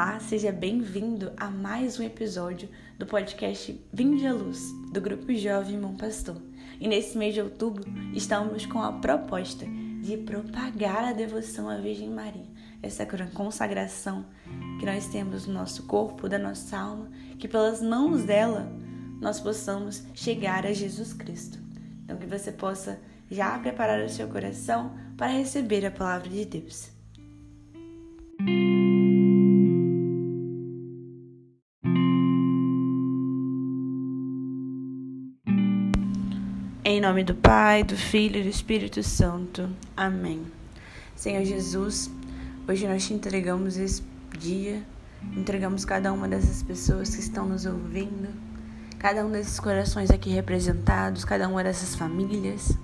Olá, seja bem-vindo a mais um episódio do podcast Vinde à Luz, do Grupo Jovem Irmão Pastor. E nesse mês de outubro estamos com a proposta de propagar a devoção à Virgem Maria, essa consagração que nós temos no nosso corpo, da nossa alma, que pelas mãos dela nós possamos chegar a Jesus Cristo. Então que você possa já preparar o seu coração para receber a palavra de Deus. Em nome do Pai, do Filho e do Espírito Santo. Amém. Senhor Jesus, hoje nós te entregamos esse dia, entregamos cada uma dessas pessoas que estão nos ouvindo, cada um desses corações aqui representados, cada uma dessas famílias.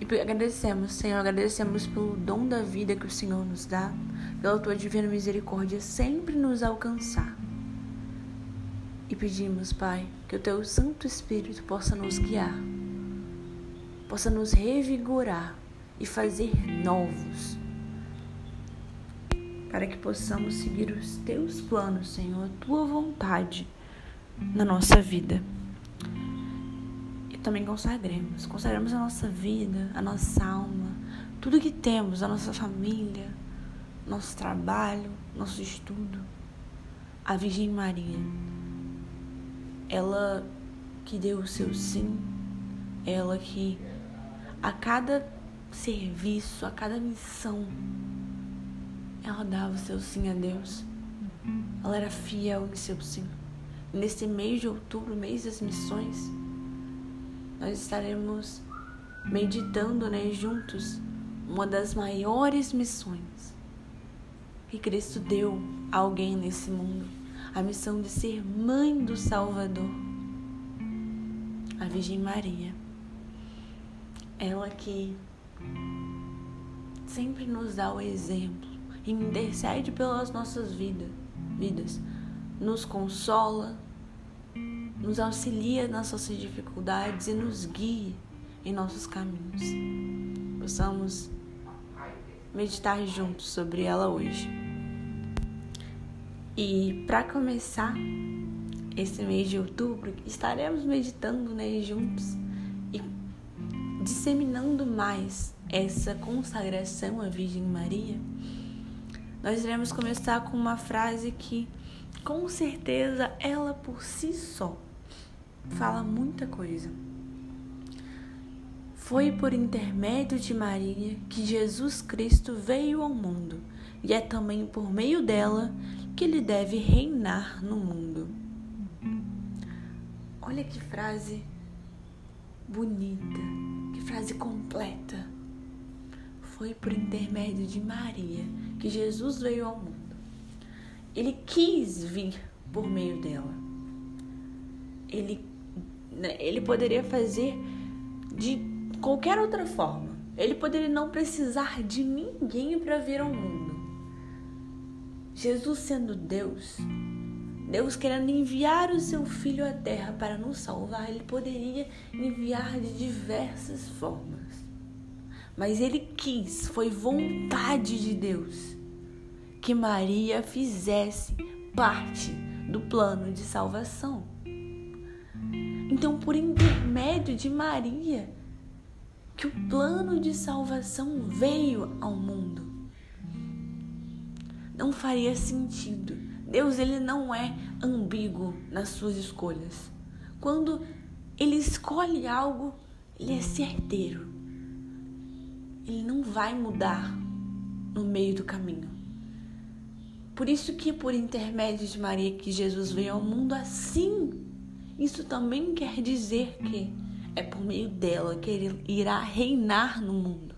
E agradecemos, Senhor, agradecemos pelo dom da vida que o Senhor nos dá, pela tua divina misericórdia sempre nos alcançar. E pedimos, Pai, que o teu Santo Espírito possa nos guiar possa nos revigorar e fazer novos, para que possamos seguir os teus planos, Senhor, a tua vontade na nossa vida. E também consagremos, consagremos a nossa vida, a nossa alma, tudo que temos, a nossa família, nosso trabalho, nosso estudo, a Virgem Maria. Ela que deu o seu sim, ela que a cada serviço, a cada missão, ela dava o seu sim a Deus. Ela era fiel em seu sim. Nesse mês de outubro, mês das missões, nós estaremos meditando né, juntos uma das maiores missões que Cristo deu a alguém nesse mundo a missão de ser mãe do Salvador, a Virgem Maria. Ela que sempre nos dá o exemplo intercede pelas nossas vidas, vidas, nos consola, nos auxilia nas nossas dificuldades e nos guia em nossos caminhos. Possamos meditar juntos sobre ela hoje. E para começar esse mês de outubro, estaremos meditando né, juntos disseminando mais essa consagração à Virgem Maria, nós iremos começar com uma frase que, com certeza, ela por si só fala muita coisa. Foi por intermédio de Maria que Jesus Cristo veio ao mundo, e é também por meio dela que ele deve reinar no mundo. Olha que frase bonita, frase completa. Foi por intermédio de Maria que Jesus veio ao mundo. Ele quis vir por meio dela. Ele, né, ele poderia fazer de qualquer outra forma. Ele poderia não precisar de ninguém para vir ao mundo. Jesus sendo Deus, Deus querendo enviar o seu filho à terra para nos salvar, ele poderia enviar de diversas formas. Mas ele quis, foi vontade de Deus que Maria fizesse parte do plano de salvação. Então, por intermédio de Maria, que o plano de salvação veio ao mundo. Não faria sentido Deus ele não é ambíguo nas suas escolhas. Quando ele escolhe algo, ele é certeiro. Ele não vai mudar no meio do caminho. Por isso que por intermédio de Maria que Jesus veio ao mundo assim, isso também quer dizer que é por meio dela que ele irá reinar no mundo.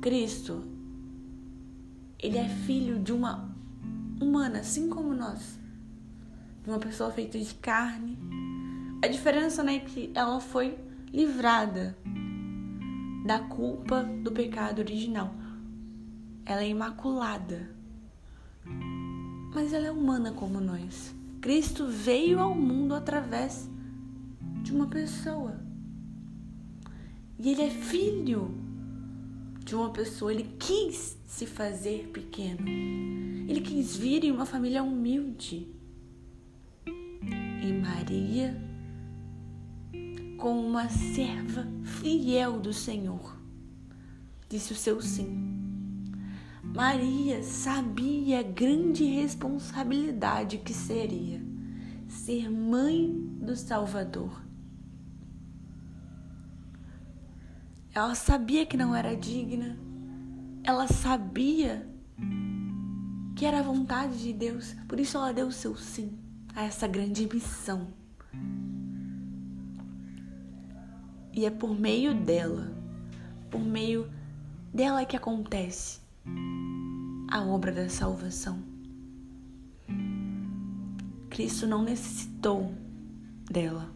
Cristo, ele é filho de uma humana, assim como nós. De uma pessoa feita de carne. A diferença né, é que ela foi livrada da culpa do pecado original. Ela é imaculada. Mas ela é humana como nós. Cristo veio ao mundo através de uma pessoa. E ele é filho de uma pessoa, ele quis se fazer pequeno. Ele quis vir em uma família humilde. E Maria, como uma serva fiel do Senhor, disse o seu sim. Maria sabia a grande responsabilidade que seria ser mãe do Salvador. Ela sabia que não era digna, ela sabia que era a vontade de Deus, por isso ela deu o seu sim a essa grande missão. E é por meio dela, por meio dela que acontece a obra da salvação. Cristo não necessitou dela,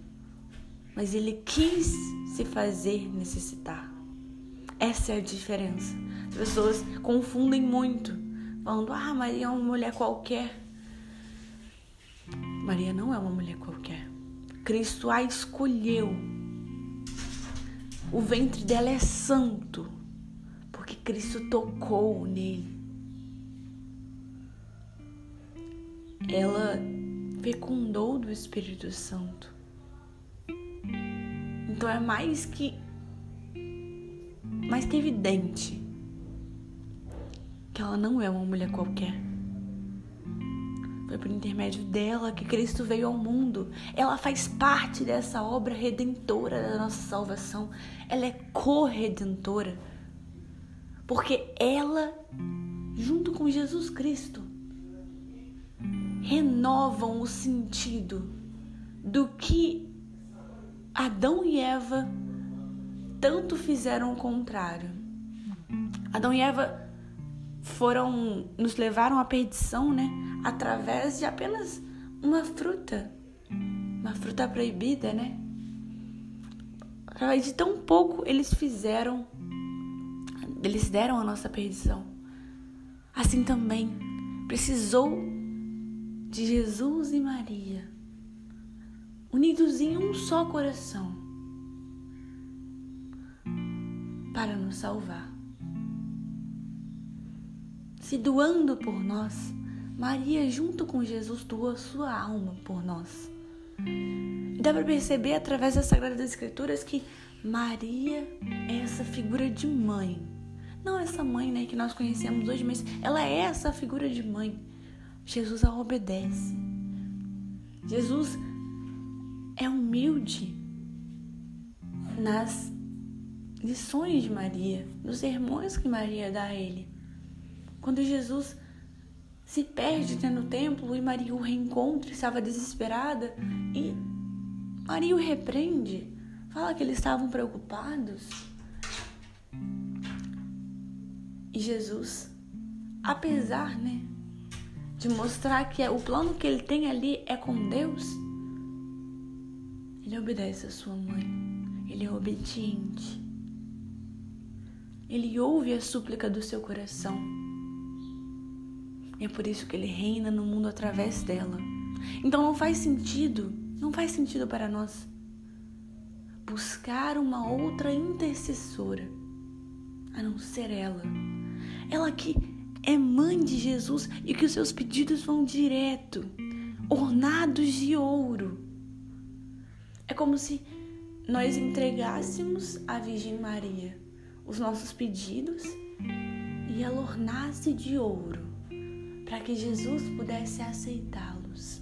mas ele quis se fazer necessitar. Essa é a diferença. As pessoas confundem muito, falando: ah, Maria é uma mulher qualquer. Maria não é uma mulher qualquer. Cristo a escolheu. O ventre dela é santo, porque Cristo tocou nele. Ela fecundou do Espírito Santo. Então é mais que mais que evidente que ela não é uma mulher qualquer. Foi por intermédio dela que Cristo veio ao mundo. Ela faz parte dessa obra redentora da nossa salvação. Ela é corredentora. Porque ela, junto com Jesus Cristo, renovam o sentido do que Adão e Eva tanto fizeram o contrário. Adão e Eva foram nos levaram à perdição, né? Através de apenas uma fruta, uma fruta proibida, né? Através de tão pouco eles fizeram, eles deram a nossa perdição. Assim também precisou de Jesus e Maria, unidos em um só coração para nos salvar. Se doando por nós, Maria, junto com Jesus, doou sua alma por nós. Dá para perceber através das Sagradas Escrituras que Maria é essa figura de mãe. Não essa mãe né, que nós conhecemos hoje, mas ela é essa figura de mãe. Jesus a obedece. Jesus é humilde nas lições de Maria, nos sermões que Maria dá a ele. Quando Jesus se perde no templo e Maria o reencontra, estava desesperada e Maria o repreende, fala que eles estavam preocupados. E Jesus, apesar, né, de mostrar que o plano que ele tem ali é com Deus, ele obedece a sua mãe, ele é obediente. Ele ouve a súplica do seu coração. E é por isso que ele reina no mundo através dela. Então não faz sentido, não faz sentido para nós buscar uma outra intercessora a não ser ela. Ela que é mãe de Jesus e que os seus pedidos vão direto, ornados de ouro. É como se nós entregássemos à Virgem Maria os nossos pedidos e ela ornasse de ouro para que Jesus pudesse aceitá-los.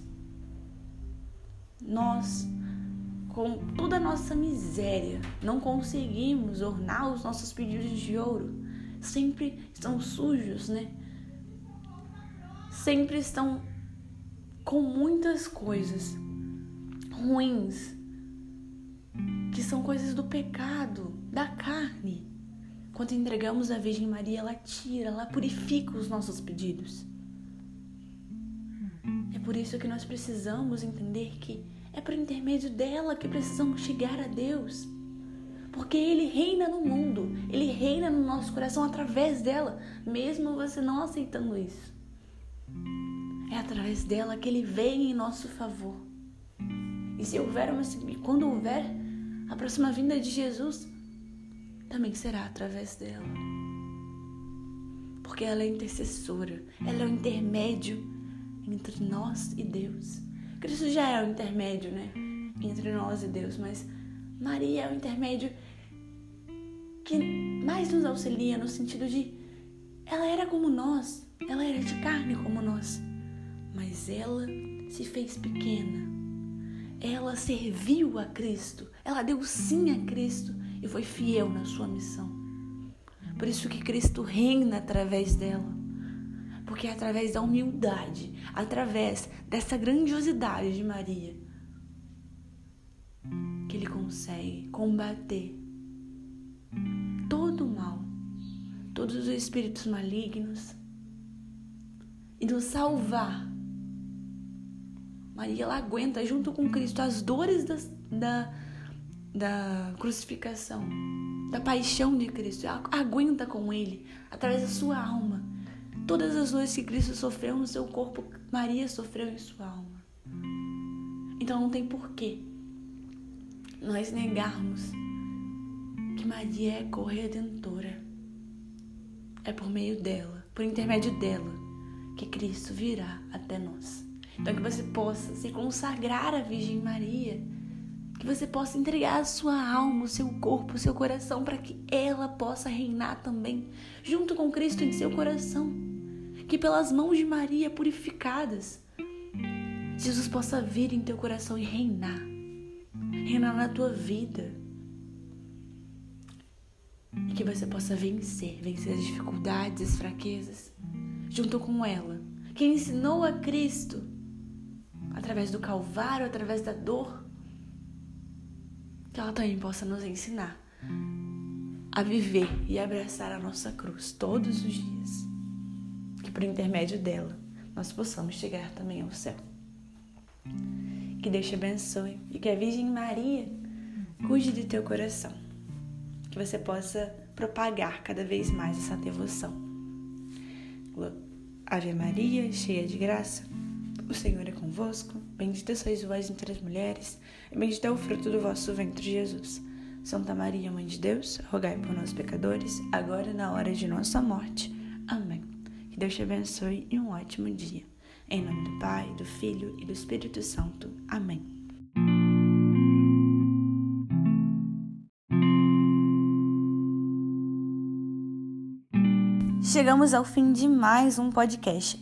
Nós, com toda a nossa miséria, não conseguimos ornar os nossos pedidos de ouro. Sempre estão sujos, né? Sempre estão com muitas coisas ruins, que são coisas do pecado, da carne. Quando entregamos a Virgem Maria, ela tira, ela purifica os nossos pedidos. É por isso que nós precisamos entender que é por intermédio dela que precisamos chegar a Deus. Porque Ele reina no mundo, Ele reina no nosso coração através dela, mesmo você não aceitando isso. É através dela que Ele vem em nosso favor. E se houver uma, quando houver a próxima vinda de Jesus, também será através dela. porque ela é intercessora, ela é o intermédio entre nós e Deus. Cristo já é o intermédio, né? Entre nós e Deus, mas Maria é o intermédio que mais nos auxilia no sentido de ela era como nós, ela era de carne como nós, mas ela se fez pequena. Ela serviu a Cristo, ela deu sim a Cristo e foi fiel na sua missão. Por isso que Cristo reina através dela. Porque é através da humildade, através dessa grandiosidade de Maria, que ele consegue combater todo o mal, todos os espíritos malignos e nos salvar. Maria ela aguenta junto com Cristo as dores da, da, da crucificação, da paixão de Cristo. Aguenta com Ele através da sua alma. Todas as dores que Cristo sofreu no seu corpo, Maria sofreu em sua alma. Então não tem porquê nós negarmos que Maria é corredentora. É por meio dela, por intermédio dela, que Cristo virá até nós. Então que você possa se consagrar à Virgem Maria, que você possa entregar a sua alma, o seu corpo, o seu coração para que ela possa reinar também junto com Cristo em seu coração que pelas mãos de Maria purificadas, Jesus possa vir em teu coração e reinar, reinar na tua vida. E que você possa vencer, vencer as dificuldades, as fraquezas, junto com ela, que ensinou a Cristo através do Calvário, através da dor, que ela também possa nos ensinar a viver e abraçar a nossa cruz todos os dias que por intermédio dela nós possamos chegar também ao céu. Que Deus te abençoe e que a Virgem Maria cuide de teu coração. Que você possa propagar cada vez mais essa devoção. Ave Maria, cheia de graça, o Senhor é convosco. Bendita sois vós entre as mulheres, e bendito é o fruto do vosso ventre, Jesus. Santa Maria, Mãe de Deus, rogai por nós, pecadores, agora e na hora de nossa morte. Amém. Que Deus te abençoe e um ótimo dia. Em nome do Pai, do Filho e do Espírito Santo. Amém. Chegamos ao fim de mais um podcast